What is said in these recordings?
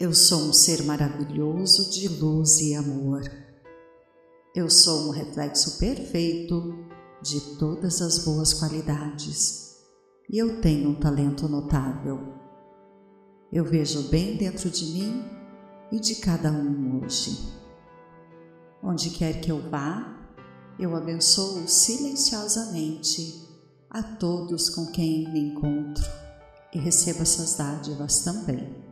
Eu sou um ser maravilhoso de luz e amor. Eu sou um reflexo perfeito de todas as boas qualidades e eu tenho um talento notável. Eu vejo bem dentro de mim e de cada um hoje. Onde quer que eu vá, eu abençoo silenciosamente a todos com quem me encontro e recebo essas dádivas também.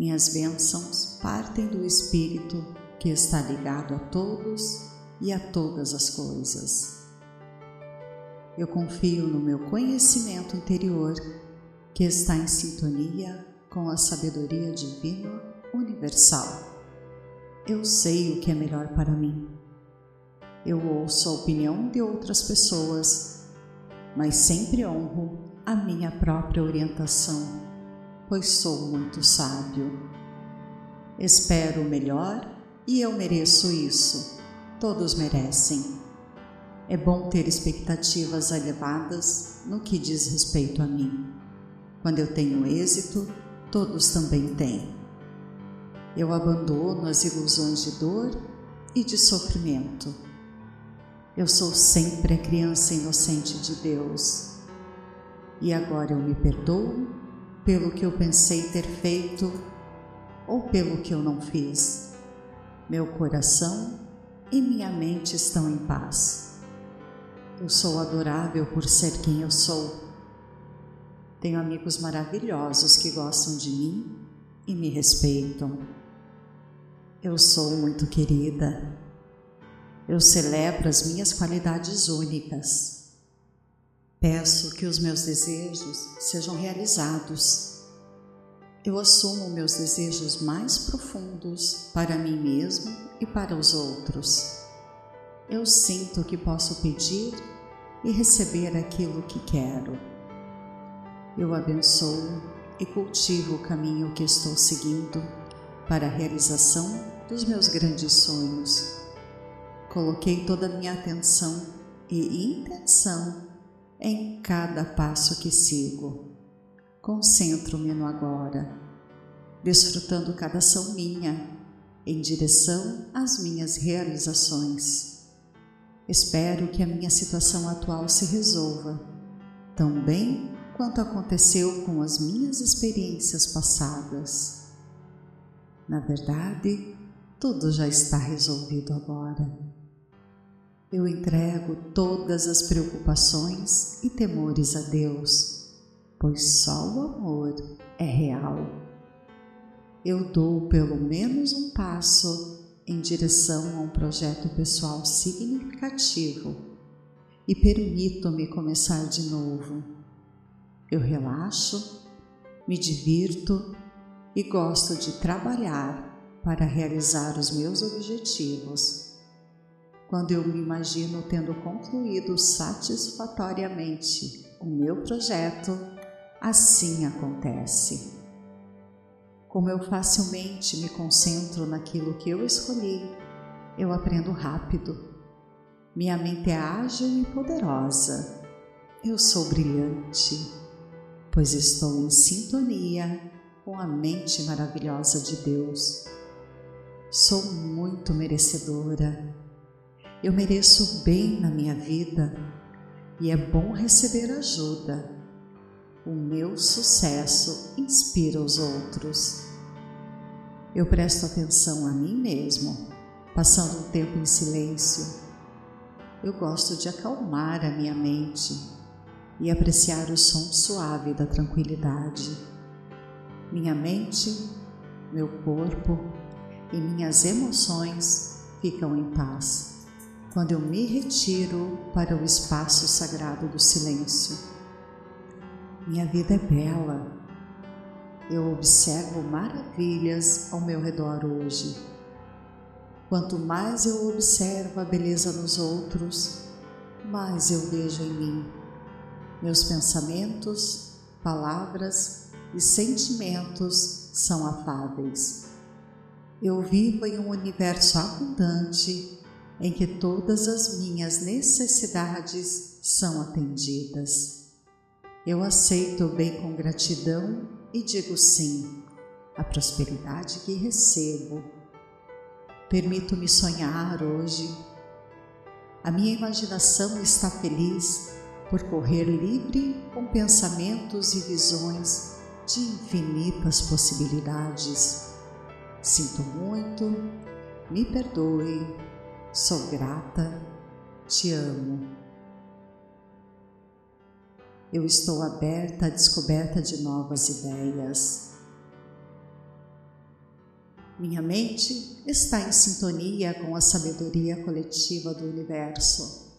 Minhas bênçãos partem do Espírito que está ligado a todos e a todas as coisas. Eu confio no meu conhecimento interior que está em sintonia com a sabedoria divina universal. Eu sei o que é melhor para mim. Eu ouço a opinião de outras pessoas, mas sempre honro a minha própria orientação pois sou muito sábio. Espero o melhor e eu mereço isso. Todos merecem. É bom ter expectativas elevadas no que diz respeito a mim. Quando eu tenho êxito, todos também têm. Eu abandono as ilusões de dor e de sofrimento. Eu sou sempre a criança inocente de Deus. E agora eu me perdoo pelo que eu pensei ter feito ou pelo que eu não fiz. Meu coração e minha mente estão em paz. Eu sou adorável por ser quem eu sou. Tenho amigos maravilhosos que gostam de mim e me respeitam. Eu sou muito querida. Eu celebro as minhas qualidades únicas Peço que os meus desejos sejam realizados. Eu assumo meus desejos mais profundos para mim mesmo e para os outros. Eu sinto que posso pedir e receber aquilo que quero. Eu abençoo e cultivo o caminho que estou seguindo para a realização dos meus grandes sonhos. Coloquei toda a minha atenção e intenção em cada passo que sigo. Concentro-me no agora, desfrutando cada ação minha em direção às minhas realizações. Espero que a minha situação atual se resolva, tão bem quanto aconteceu com as minhas experiências passadas. Na verdade, tudo já está resolvido agora eu entrego todas as preocupações e temores a Deus, pois só o amor é real. Eu dou pelo menos um passo em direção a um projeto pessoal significativo e permito-me começar de novo. Eu relaxo, me divirto e gosto de trabalhar para realizar os meus objetivos quando eu me imagino tendo concluído satisfatoriamente o meu projeto, assim acontece. Como eu facilmente me concentro naquilo que eu escolhi, eu aprendo rápido. Minha mente é ágil e poderosa. Eu sou brilhante, pois estou em sintonia com a mente maravilhosa de Deus. Sou muito merecedora eu mereço bem na minha vida e é bom receber ajuda. O meu sucesso inspira os outros. Eu presto atenção a mim mesmo, passando um tempo em silêncio. Eu gosto de acalmar a minha mente e apreciar o som suave da tranquilidade. Minha mente, meu corpo e minhas emoções ficam em paz quando eu me retiro para o espaço sagrado do silêncio. Minha vida é bela. Eu observo maravilhas ao meu redor hoje. Quanto mais eu observo a beleza nos outros, mais eu vejo em mim. Meus pensamentos, palavras e sentimentos são afáveis. Eu vivo em um universo abundante em que todas as minhas necessidades são atendidas. Eu aceito o bem com gratidão e digo sim. a prosperidade que recebo. Permito-me sonhar hoje. A minha imaginação está feliz por correr livre com pensamentos e visões de infinitas possibilidades. Sinto muito, me perdoe, sou grata, te amo. Eu estou aberta à descoberta de novas ideias. Minha mente está em sintonia com a sabedoria coletiva do universo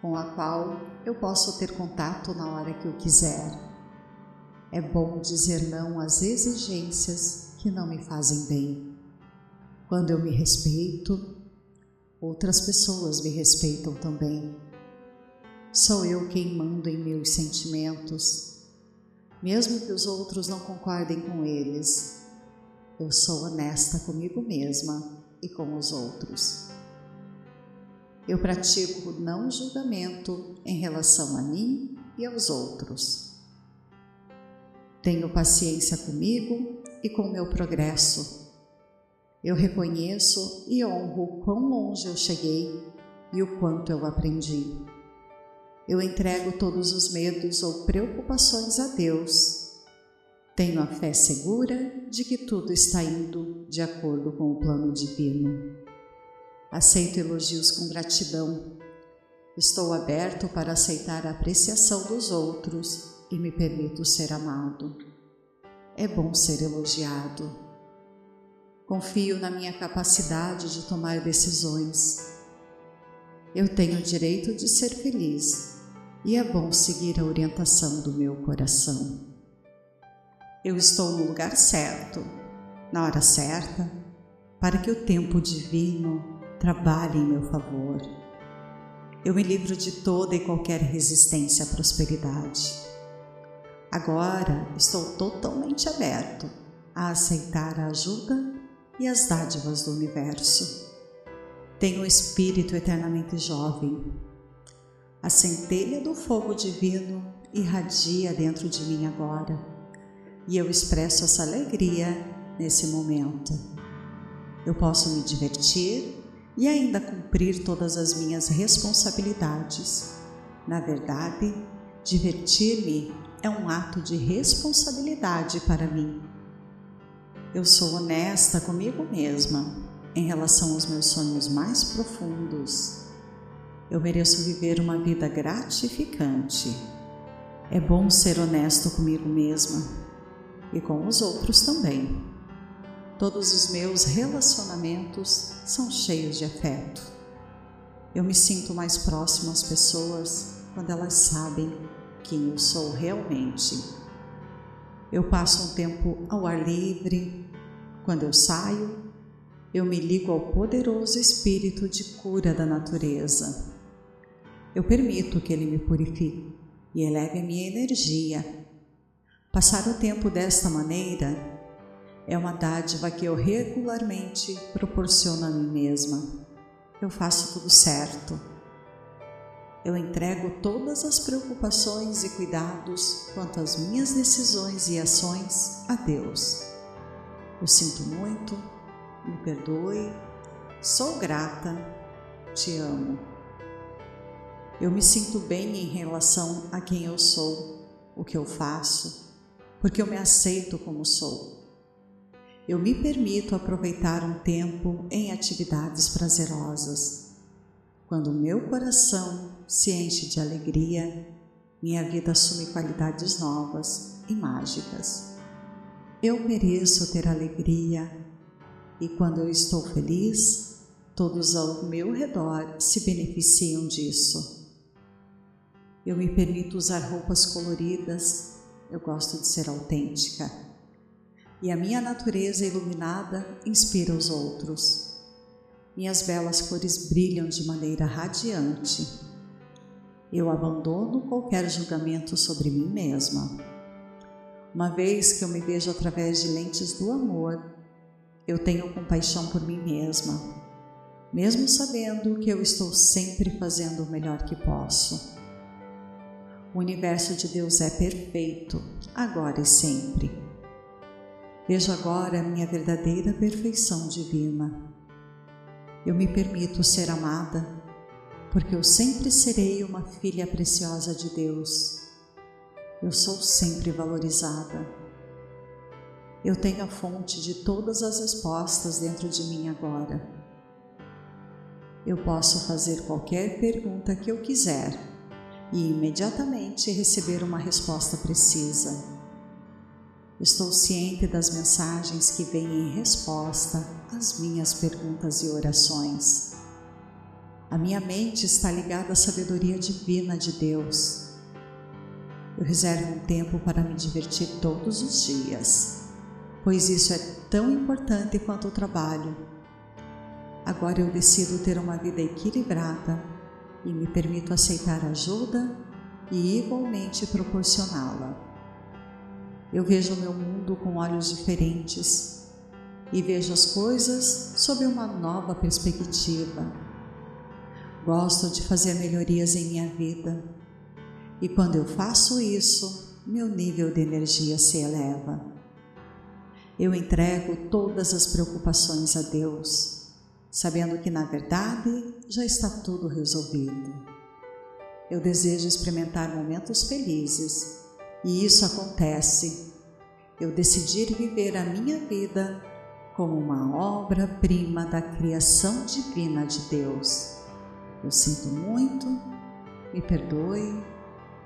com a qual eu posso ter contato na hora que eu quiser. É bom dizer não às exigências que não me fazem bem. Quando eu me respeito, outras pessoas me respeitam também. Sou eu quem mando em meus sentimentos, mesmo que os outros não concordem com eles. Eu sou honesta comigo mesma e com os outros. Eu pratico não julgamento em relação a mim e aos outros. Tenho paciência comigo e com meu progresso. Eu reconheço e honro quão longe eu cheguei e o quanto eu aprendi. Eu entrego todos os medos ou preocupações a Deus. Tenho a fé segura de que tudo está indo de acordo com o plano divino. Aceito elogios com gratidão. Estou aberto para aceitar a apreciação dos outros e me permito ser amado. É bom ser elogiado. Confio na minha capacidade de tomar decisões. Eu tenho o direito de ser feliz e é bom seguir a orientação do meu coração. Eu estou no lugar certo, na hora certa, para que o tempo divino trabalhe em meu favor. Eu me livro de toda e qualquer resistência à prosperidade. Agora estou totalmente aberto a aceitar a ajuda e as dádivas do universo. Tenho um espírito eternamente jovem. A centelha do fogo divino irradia dentro de mim agora e eu expresso essa alegria nesse momento. Eu posso me divertir e ainda cumprir todas as minhas responsabilidades. Na verdade, divertir-me é um ato de responsabilidade para mim. Eu sou honesta comigo mesma em relação aos meus sonhos mais profundos. Eu mereço viver uma vida gratificante. É bom ser honesto comigo mesma e com os outros também. Todos os meus relacionamentos são cheios de afeto. Eu me sinto mais próximo às pessoas quando elas sabem quem eu sou realmente. Eu passo um tempo ao ar livre. Quando eu saio, eu me ligo ao poderoso espírito de cura da natureza. Eu permito que ele me purifique e eleve a minha energia. Passar o tempo desta maneira é uma dádiva que eu regularmente proporciono a mim mesma. Eu faço tudo certo. Eu entrego todas as preocupações e cuidados quanto às minhas decisões e ações a Deus. Eu sinto muito, me perdoe, sou grata, te amo. Eu me sinto bem em relação a quem eu sou, o que eu faço, porque eu me aceito como sou eu me permito aproveitar um tempo em atividades prazerosas. Quando meu coração se enche de alegria, minha vida assume qualidades novas e mágicas. Eu mereço ter alegria e quando eu estou feliz, todos ao meu redor se beneficiam disso. Eu me permito usar roupas coloridas, eu gosto de ser autêntica e a minha natureza iluminada inspira os outros. Minhas belas cores brilham de maneira radiante. Eu abandono qualquer julgamento sobre mim mesma. Uma vez que eu me vejo através de lentes do amor, eu tenho compaixão por mim mesma, mesmo sabendo que eu estou sempre fazendo o melhor que posso. O universo de Deus é perfeito, agora e sempre Vejo agora a minha verdadeira perfeição divina. Eu me permito ser amada, porque eu sempre serei uma filha preciosa de Deus. Eu sou sempre valorizada. Eu tenho a fonte de todas as respostas dentro de mim agora. Eu posso fazer qualquer pergunta que eu quiser e imediatamente receber uma resposta precisa. Estou ciente das mensagens que vêm em resposta às minhas perguntas e orações. A minha mente está ligada à sabedoria divina de Deus. Eu reservo um tempo para me divertir todos os dias, pois isso é tão importante quanto o trabalho. Agora eu decido ter uma vida equilibrada e me permito aceitar ajuda e igualmente proporcioná-la. Eu vejo o meu mundo com olhos diferentes e vejo as coisas sob uma nova perspectiva. Gosto de fazer melhorias em minha vida e quando eu faço isso, meu nível de energia se eleva. Eu entrego todas as preocupações a Deus, sabendo que na verdade já está tudo resolvido. Eu desejo experimentar momentos felizes e isso acontece. Eu decidi viver a minha vida como uma obra-prima da criação divina de Deus. Eu sinto muito, me perdoe,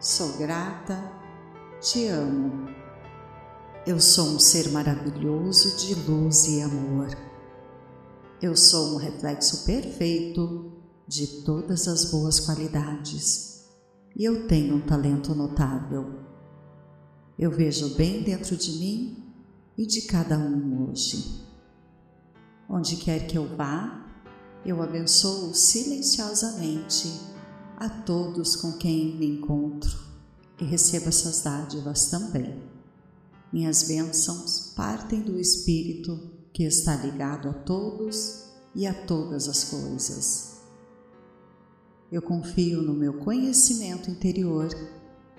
sou grata, te amo. Eu sou um ser maravilhoso de luz e amor. Eu sou um reflexo perfeito de todas as boas qualidades e eu tenho um talento notável. Eu vejo bem dentro de mim e de cada um hoje. Onde quer que eu vá, eu abençoo silenciosamente a todos com quem me encontro e recebo essas dádivas também. Minhas bênçãos partem do Espírito que está ligado a todos e a todas as coisas. Eu confio no meu conhecimento interior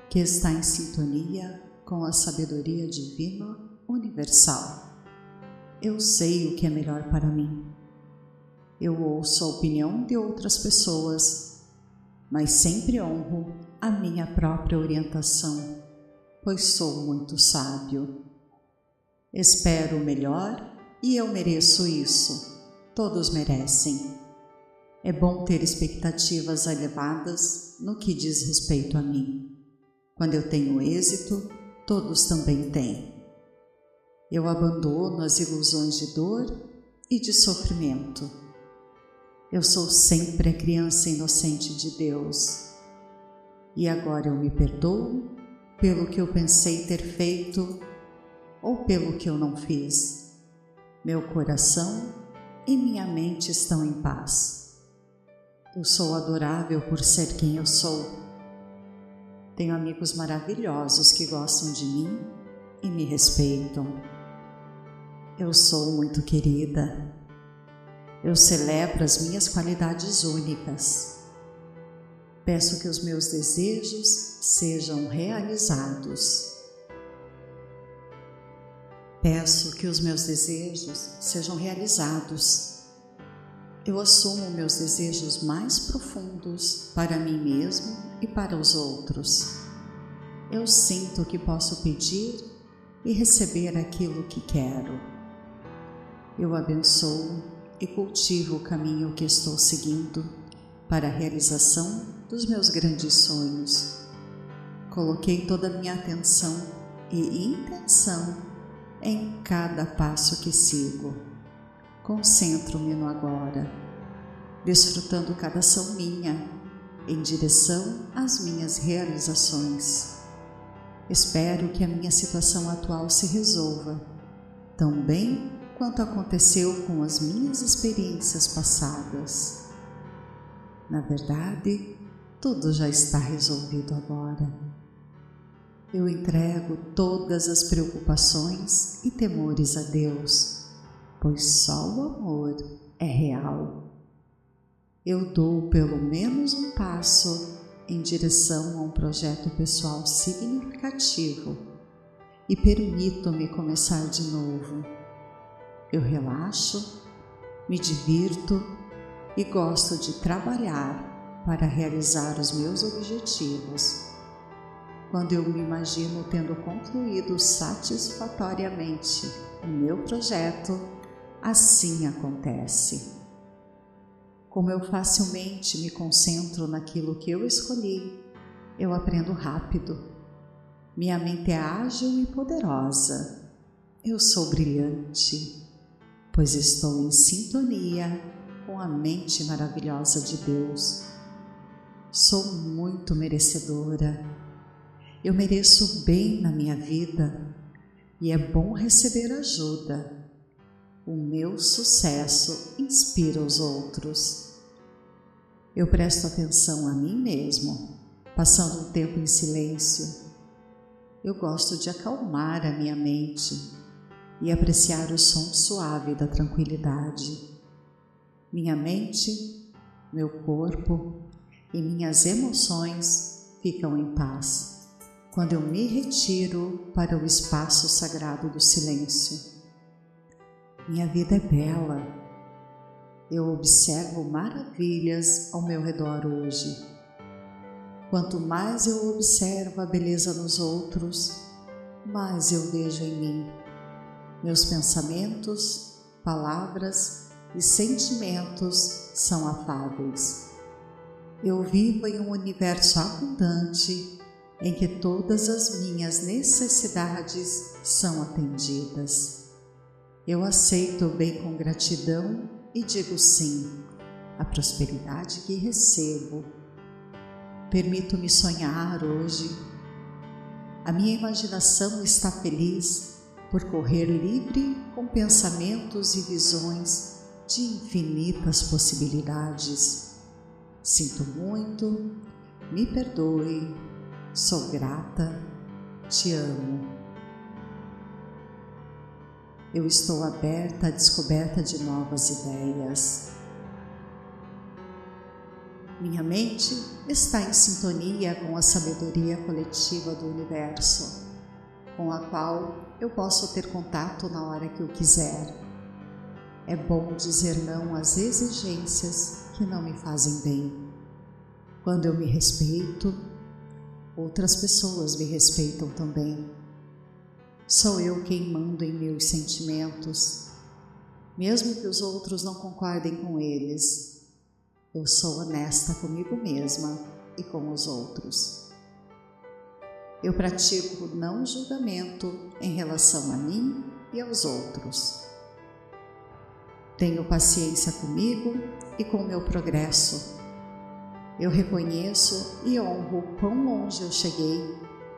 que está em sintonia com a sabedoria divina universal. Eu sei o que é melhor para mim. Eu ouço a opinião de outras pessoas, mas sempre honro a minha própria orientação, pois sou muito sábio. Espero o melhor e eu mereço isso. Todos merecem. É bom ter expectativas elevadas no que diz respeito a mim. Quando eu tenho êxito, todos também têm. Eu abandono as ilusões de dor e de sofrimento. Eu sou sempre a criança inocente de Deus. E agora eu me perdoo pelo que eu pensei ter feito ou pelo que eu não fiz. Meu coração e minha mente estão em paz. Eu sou adorável por ser quem eu sou tenho amigos maravilhosos que gostam de mim e me respeitam. Eu sou muito querida. Eu celebro as minhas qualidades únicas. Peço que os meus desejos sejam realizados. Peço que os meus desejos sejam realizados. Eu assumo meus desejos mais profundos para mim mesmo e para os outros. Eu sinto que posso pedir e receber aquilo que quero. Eu abençoo e cultivo o caminho que estou seguindo para a realização dos meus grandes sonhos. Coloquei toda a minha atenção e intenção em cada passo que sigo. Concentro-me no agora, desfrutando cada ação minha em direção às minhas realizações. Espero que a minha situação atual se resolva, tão bem quanto aconteceu com as minhas experiências passadas. Na verdade, tudo já está resolvido agora. Eu entrego todas as preocupações e temores a Deus, pois só o amor é real eu dou pelo menos um passo em direção a um projeto pessoal significativo e permito-me começar de novo. Eu relaxo, me divirto e gosto de trabalhar para realizar os meus objetivos. Quando eu me imagino tendo concluído satisfatoriamente o meu projeto, assim acontece. Como eu facilmente me concentro naquilo que eu escolhi, eu aprendo rápido. Minha mente é ágil e poderosa. Eu sou brilhante, pois estou em sintonia com a mente maravilhosa de Deus. Sou muito merecedora. Eu mereço bem na minha vida e é bom receber ajuda o meu sucesso inspira os outros. Eu presto atenção a mim mesmo, passando um tempo em silêncio. Eu gosto de acalmar a minha mente e apreciar o som suave da tranquilidade. Minha mente, meu corpo e minhas emoções ficam em paz quando eu me retiro para o espaço sagrado do silêncio. Minha vida é bela. Eu observo maravilhas ao meu redor hoje. Quanto mais eu observo a beleza nos outros, mais eu vejo em mim. Meus pensamentos, palavras e sentimentos são afáveis. Eu vivo em um universo abundante em que todas as minhas necessidades são atendidas. Eu aceito o bem com gratidão e digo sim à prosperidade que recebo. Permito-me sonhar hoje. A minha imaginação está feliz por correr livre com pensamentos e visões de infinitas possibilidades. Sinto muito, me perdoe, sou grata, te amo. Eu estou aberta à descoberta de novas ideias. Minha mente está em sintonia com a sabedoria coletiva do universo, com a qual eu posso ter contato na hora que eu quiser. É bom dizer não às exigências que não me fazem bem. Quando eu me respeito, outras pessoas me respeitam também. Sou eu quem mando em meus sentimentos, mesmo que os outros não concordem com eles. Eu sou honesta comigo mesma e com os outros. Eu pratico não julgamento em relação a mim e aos outros. Tenho paciência comigo e com meu progresso. Eu reconheço e honro quão longe eu cheguei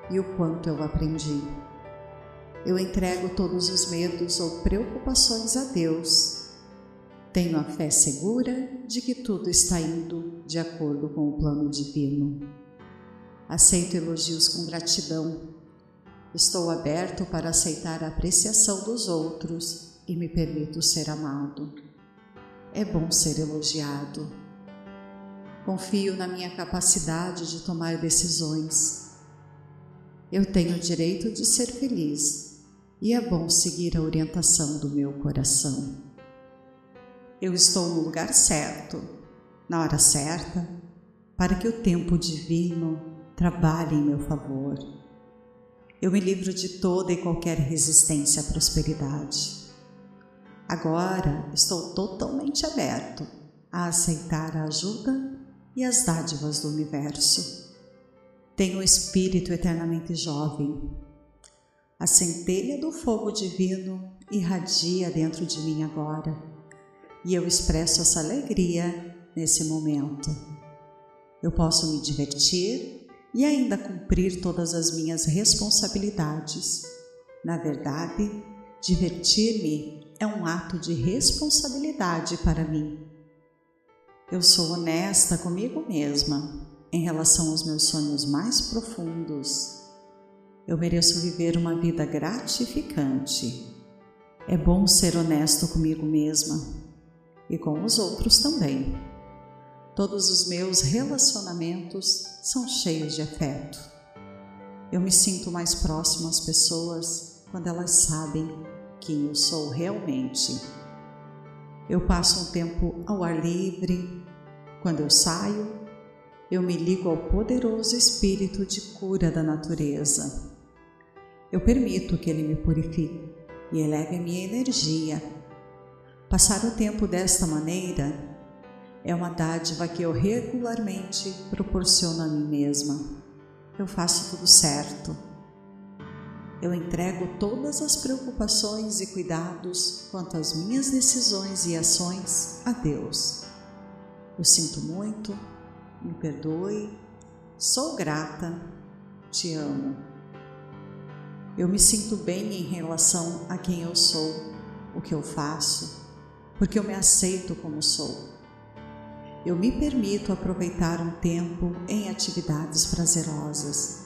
e o quanto eu aprendi. Eu entrego todos os medos ou preocupações a Deus. Tenho a fé segura de que tudo está indo de acordo com o plano divino. Aceito elogios com gratidão. Estou aberto para aceitar a apreciação dos outros e me permito ser amado. É bom ser elogiado. Confio na minha capacidade de tomar decisões. Eu tenho o direito de ser feliz e é bom seguir a orientação do meu coração. Eu estou no lugar certo, na hora certa, para que o tempo divino trabalhe em meu favor. Eu me livro de toda e qualquer resistência à prosperidade. Agora estou totalmente aberto a aceitar a ajuda e as dádivas do universo. Tenho um espírito eternamente jovem a centelha do fogo divino irradia dentro de mim agora e eu expresso essa alegria nesse momento. Eu posso me divertir e ainda cumprir todas as minhas responsabilidades. Na verdade, divertir-me é um ato de responsabilidade para mim. Eu sou honesta comigo mesma em relação aos meus sonhos mais profundos eu mereço viver uma vida gratificante. É bom ser honesto comigo mesma e com os outros também. Todos os meus relacionamentos são cheios de afeto. Eu me sinto mais próximo às pessoas quando elas sabem quem eu sou realmente. Eu passo um tempo ao ar livre. Quando eu saio, eu me ligo ao poderoso espírito de cura da natureza. Eu permito que ele me purifique e eleve a minha energia. Passar o tempo desta maneira é uma dádiva que eu regularmente proporciono a mim mesma. Eu faço tudo certo. Eu entrego todas as preocupações e cuidados quanto às minhas decisões e ações a Deus. Eu sinto muito, me perdoe, sou grata, te amo. Eu me sinto bem em relação a quem eu sou, o que eu faço, porque eu me aceito como sou. Eu me permito aproveitar um tempo em atividades prazerosas.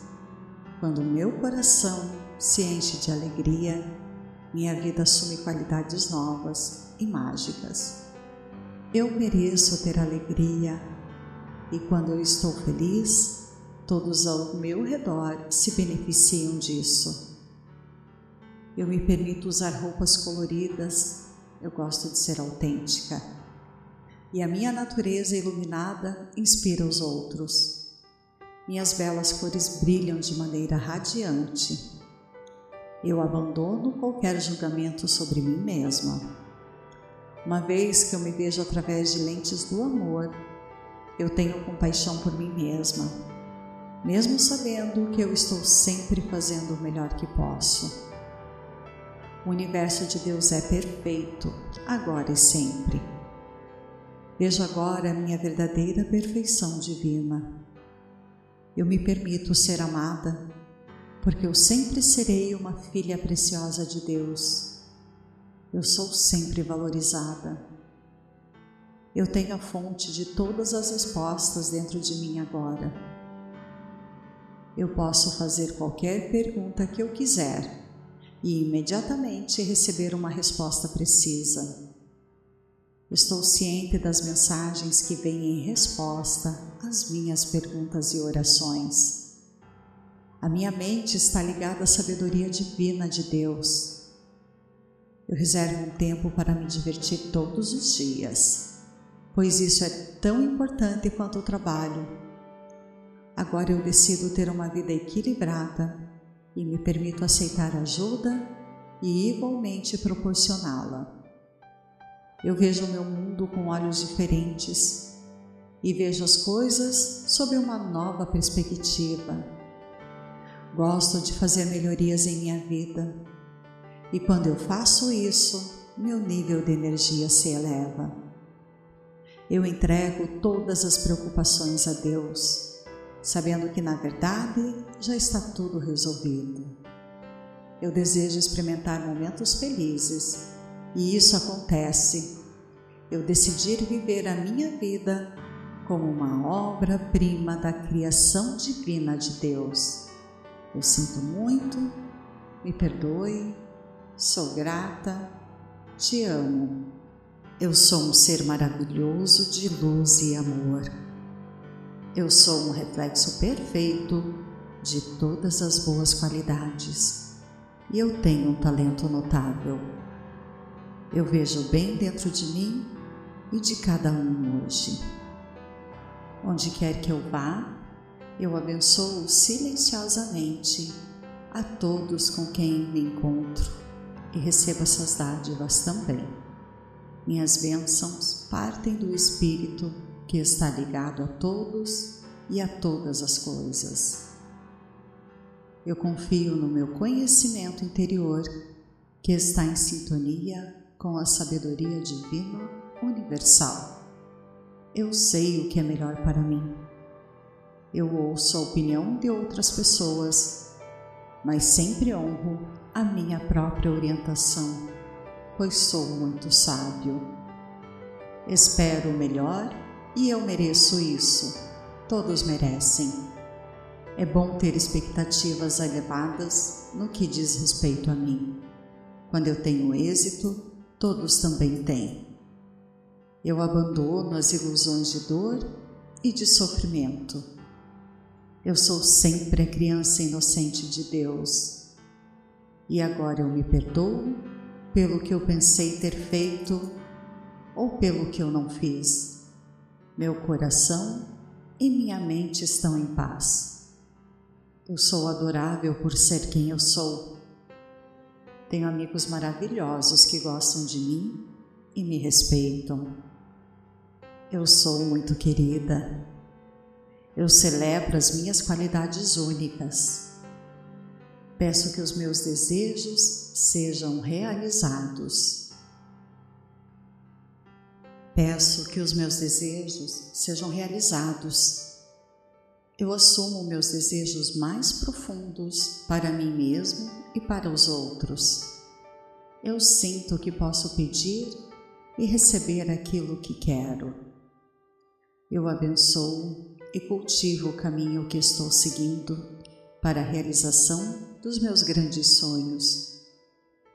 Quando meu coração se enche de alegria, minha vida assume qualidades novas e mágicas. Eu mereço ter alegria, e quando eu estou feliz, todos ao meu redor se beneficiam disso. Eu me permito usar roupas coloridas, eu gosto de ser autêntica. E a minha natureza iluminada inspira os outros. Minhas belas cores brilham de maneira radiante. Eu abandono qualquer julgamento sobre mim mesma. Uma vez que eu me vejo através de lentes do amor, eu tenho compaixão por mim mesma, mesmo sabendo que eu estou sempre fazendo o melhor que posso. O universo de Deus é perfeito, agora e sempre. Vejo agora a minha verdadeira perfeição divina. Eu me permito ser amada, porque eu sempre serei uma filha preciosa de Deus. Eu sou sempre valorizada. Eu tenho a fonte de todas as respostas dentro de mim agora. Eu posso fazer qualquer pergunta que eu quiser e imediatamente receber uma resposta precisa. Estou ciente das mensagens que vêm em resposta às minhas perguntas e orações. A minha mente está ligada à sabedoria divina de Deus. Eu reservo um tempo para me divertir todos os dias pois isso é tão importante quanto o trabalho. Agora eu decido ter uma vida equilibrada e me permito aceitar ajuda e igualmente proporcioná-la. Eu vejo o meu mundo com olhos diferentes e vejo as coisas sob uma nova perspectiva. Gosto de fazer melhorias em minha vida e quando eu faço isso, meu nível de energia se eleva. Eu entrego todas as preocupações a Deus, sabendo que na verdade já está tudo resolvido. Eu desejo experimentar momentos felizes e isso acontece. Eu decidi viver a minha vida como uma obra-prima da criação divina de Deus. Eu sinto muito, me perdoe, sou grata, te amo. Eu sou um ser maravilhoso de luz e amor. Eu sou um reflexo perfeito de todas as boas qualidades e eu tenho um talento notável. Eu vejo bem dentro de mim e de cada um hoje. Onde quer que eu vá, eu abençoo silenciosamente a todos com quem me encontro e recebo essas dádivas também. Minhas bênçãos partem do Espírito que está ligado a todos e a todas as coisas. Eu confio no meu conhecimento interior que está em sintonia com a sabedoria divina universal. Eu sei o que é melhor para mim. Eu ouço a opinião de outras pessoas, mas sempre honro a minha própria orientação pois sou muito sábio. Espero o melhor e eu mereço isso. Todos merecem. É bom ter expectativas elevadas no que diz respeito a mim. Quando eu tenho êxito, todos também têm. Eu abandono as ilusões de dor e de sofrimento. Eu sou sempre a criança inocente de Deus. E agora eu me perdoo pelo que eu pensei ter feito ou pelo que eu não fiz. Meu coração e minha mente estão em paz. Eu sou adorável por ser quem eu sou. Tenho amigos maravilhosos que gostam de mim e me respeitam. Eu sou muito querida. Eu celebro as minhas qualidades únicas. Peço que os meus desejos sejam realizados. Peço que os meus desejos sejam realizados. Eu assumo meus desejos mais profundos para mim mesmo e para os outros. Eu sinto que posso pedir e receber aquilo que quero. Eu abençoo e cultivo o caminho que estou seguindo para a realização dos meus grandes sonhos.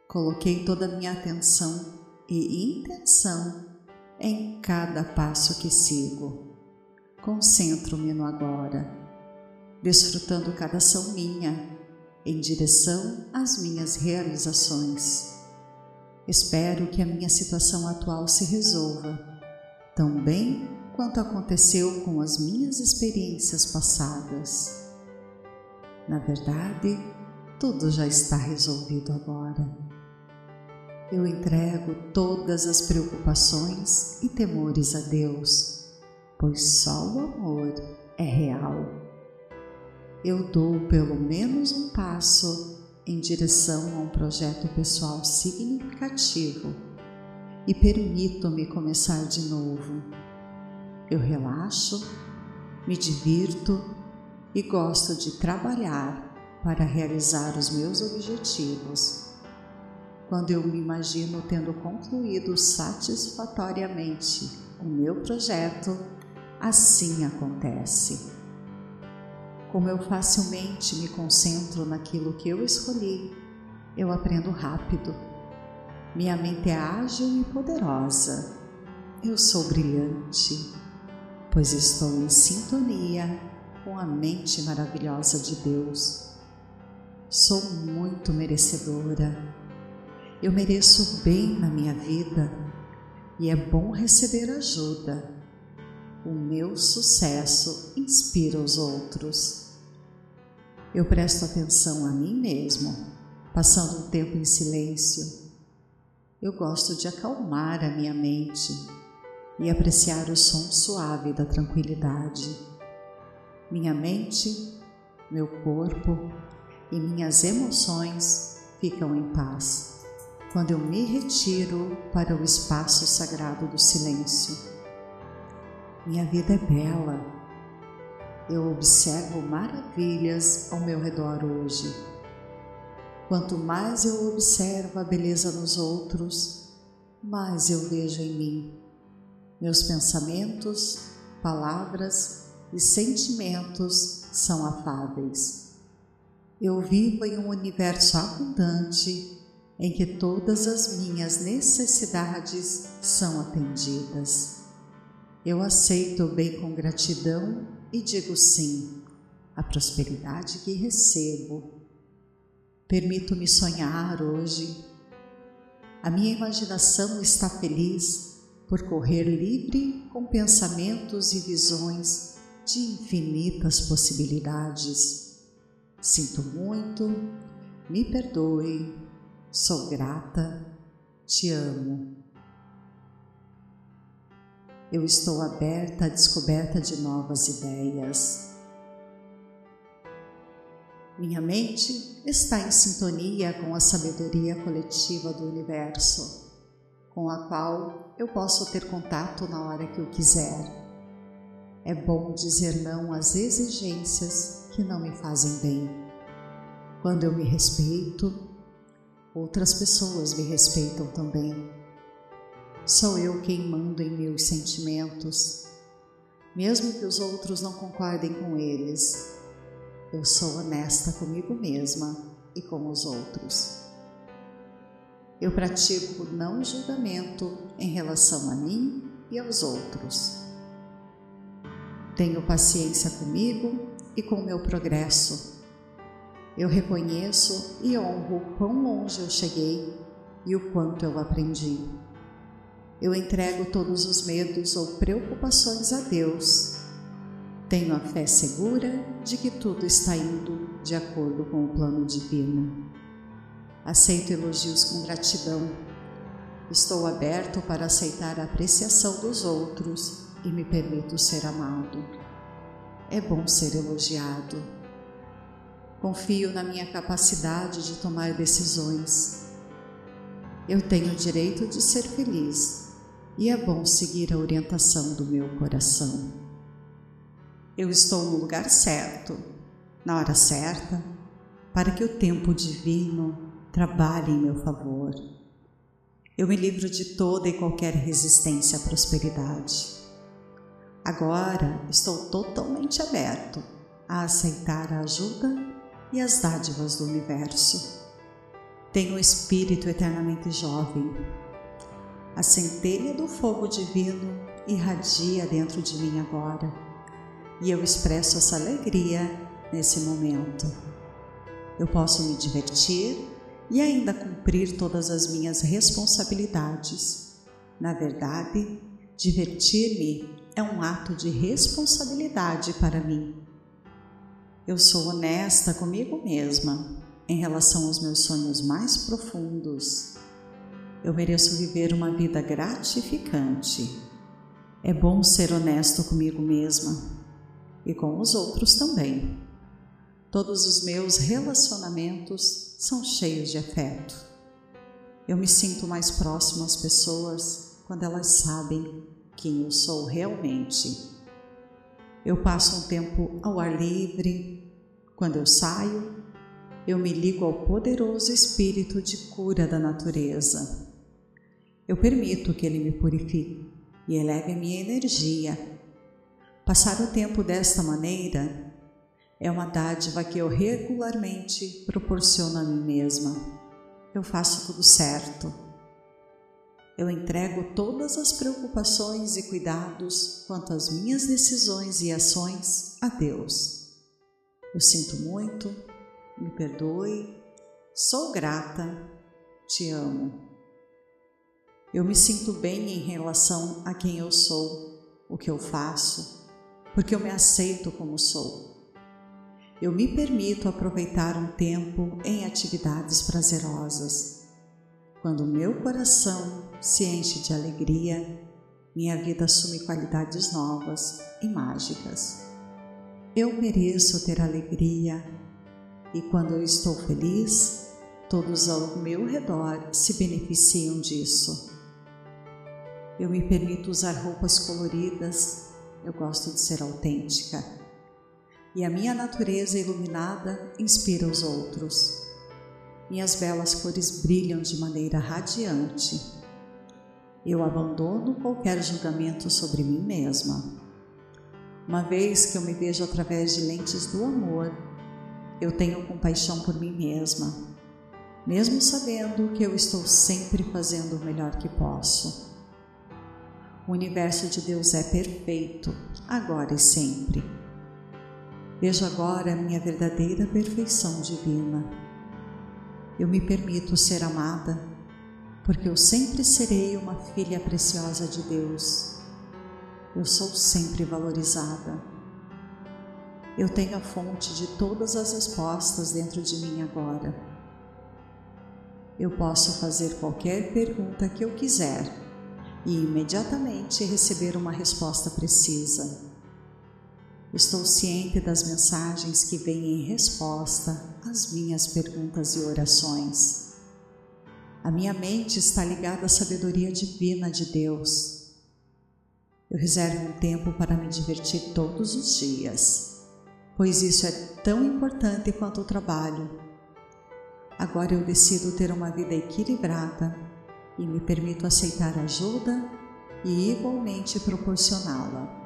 Coloquei toda a minha atenção e intenção em cada passo que sigo. Concentro-me no agora, desfrutando cada ação minha em direção às minhas realizações. Espero que a minha situação atual se resolva, tão bem quanto aconteceu com as minhas experiências passadas. Na verdade, tudo já está resolvido agora eu entrego todas as preocupações e temores a Deus, pois só o amor é real. Eu dou pelo menos um passo em direção a um projeto pessoal significativo e permito-me começar de novo. Eu relaxo, me divirto e gosto de trabalhar para realizar os meus objetivos quando eu me imagino tendo concluído satisfatoriamente o meu projeto, assim acontece. Como eu facilmente me concentro naquilo que eu escolhi, eu aprendo rápido. Minha mente é ágil e poderosa. Eu sou brilhante, pois estou em sintonia com a mente maravilhosa de Deus. Sou muito merecedora eu mereço bem na minha vida e é bom receber ajuda. O meu sucesso inspira os outros. Eu presto atenção a mim mesmo, passando um tempo em silêncio. Eu gosto de acalmar a minha mente e apreciar o som suave da tranquilidade. Minha mente, meu corpo e minhas emoções ficam em paz quando eu me retiro para o espaço sagrado do silêncio. Minha vida é bela. Eu observo maravilhas ao meu redor hoje. Quanto mais eu observo a beleza nos outros, mais eu vejo em mim. Meus pensamentos, palavras e sentimentos são afáveis. Eu vivo em um universo abundante em que todas as minhas necessidades são atendidas. Eu aceito o bem com gratidão e digo sim à prosperidade que recebo. Permito-me sonhar hoje. A minha imaginação está feliz por correr livre com pensamentos e visões de infinitas possibilidades. Sinto muito, me perdoe Sou grata, te amo. Eu estou aberta à descoberta de novas ideias. Minha mente está em sintonia com a sabedoria coletiva do universo, com a qual eu posso ter contato na hora que eu quiser. É bom dizer não às exigências que não me fazem bem. Quando eu me respeito, Outras pessoas me respeitam também. Sou eu quem mando em meus sentimentos, mesmo que os outros não concordem com eles. Eu sou honesta comigo mesma e com os outros. Eu pratico não julgamento em relação a mim e aos outros. Tenho paciência comigo e com meu progresso. Eu reconheço e honro quão longe eu cheguei e o quanto eu aprendi. Eu entrego todos os medos ou preocupações a Deus. Tenho a fé segura de que tudo está indo de acordo com o plano divino. Aceito elogios com gratidão. Estou aberto para aceitar a apreciação dos outros e me permito ser amado. É bom ser elogiado. Confio na minha capacidade de tomar decisões. Eu tenho o direito de ser feliz e é bom seguir a orientação do meu coração. Eu estou no lugar certo, na hora certa, para que o tempo divino trabalhe em meu favor. Eu me livro de toda e qualquer resistência à prosperidade. Agora estou totalmente aberto a aceitar a ajuda e as dádivas do universo. Tenho um espírito eternamente jovem. A centelha do fogo divino irradia dentro de mim agora e eu expresso essa alegria nesse momento. Eu posso me divertir e ainda cumprir todas as minhas responsabilidades. Na verdade, divertir-me é um ato de responsabilidade para mim. Eu sou honesta comigo mesma em relação aos meus sonhos mais profundos. Eu mereço viver uma vida gratificante. É bom ser honesto comigo mesma e com os outros também. Todos os meus relacionamentos são cheios de afeto. Eu me sinto mais próximo às pessoas quando elas sabem quem eu sou realmente. Eu passo um tempo ao ar livre. Quando eu saio, eu me ligo ao poderoso espírito de cura da natureza. Eu permito que ele me purifique e eleve minha energia. Passar o tempo desta maneira é uma dádiva que eu regularmente proporciono a mim mesma. Eu faço tudo certo. Eu entrego todas as preocupações e cuidados quanto às minhas decisões e ações a Deus. Eu sinto muito, me perdoe, sou grata, te amo. Eu me sinto bem em relação a quem eu sou, o que eu faço, porque eu me aceito como sou eu me permito aproveitar um tempo em atividades prazerosas. Quando meu coração se enche de alegria, minha vida assume qualidades novas e mágicas. Eu mereço ter alegria e quando eu estou feliz, todos ao meu redor se beneficiam disso. Eu me permito usar roupas coloridas, eu gosto de ser autêntica e a minha natureza iluminada inspira os outros. Minhas belas cores brilham de maneira radiante. Eu abandono qualquer julgamento sobre mim mesma. Uma vez que eu me vejo através de lentes do amor, eu tenho compaixão por mim mesma, mesmo sabendo que eu estou sempre fazendo o melhor que posso. O universo de Deus é perfeito, agora e sempre Vejo agora a minha verdadeira perfeição divina. Eu me permito ser amada, porque eu sempre serei uma filha preciosa de Deus. Eu sou sempre valorizada. Eu tenho a fonte de todas as respostas dentro de mim agora. Eu posso fazer qualquer pergunta que eu quiser e imediatamente receber uma resposta precisa. Estou ciente das mensagens que vêm em resposta às minhas perguntas e orações. A minha mente está ligada à sabedoria divina de Deus. Eu reservo um tempo para me divertir todos os dias, pois isso é tão importante quanto o trabalho. Agora eu decido ter uma vida equilibrada e me permito aceitar ajuda e igualmente proporcioná-la.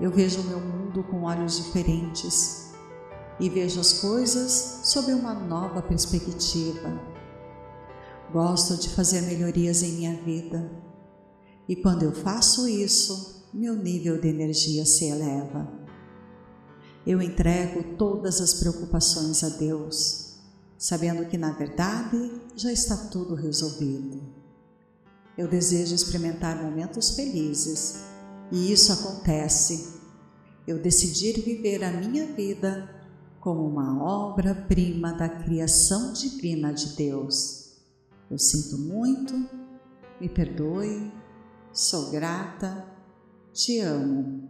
Eu vejo o meu mundo com olhos diferentes e vejo as coisas sob uma nova perspectiva. Gosto de fazer melhorias em minha vida e quando eu faço isso, meu nível de energia se eleva. eu entrego todas as preocupações a Deus, sabendo que na verdade já está tudo resolvido. Eu desejo experimentar momentos felizes e isso acontece. Eu decidir viver a minha vida como uma obra-prima da criação divina de Deus. Eu sinto muito, me perdoe, sou grata, te amo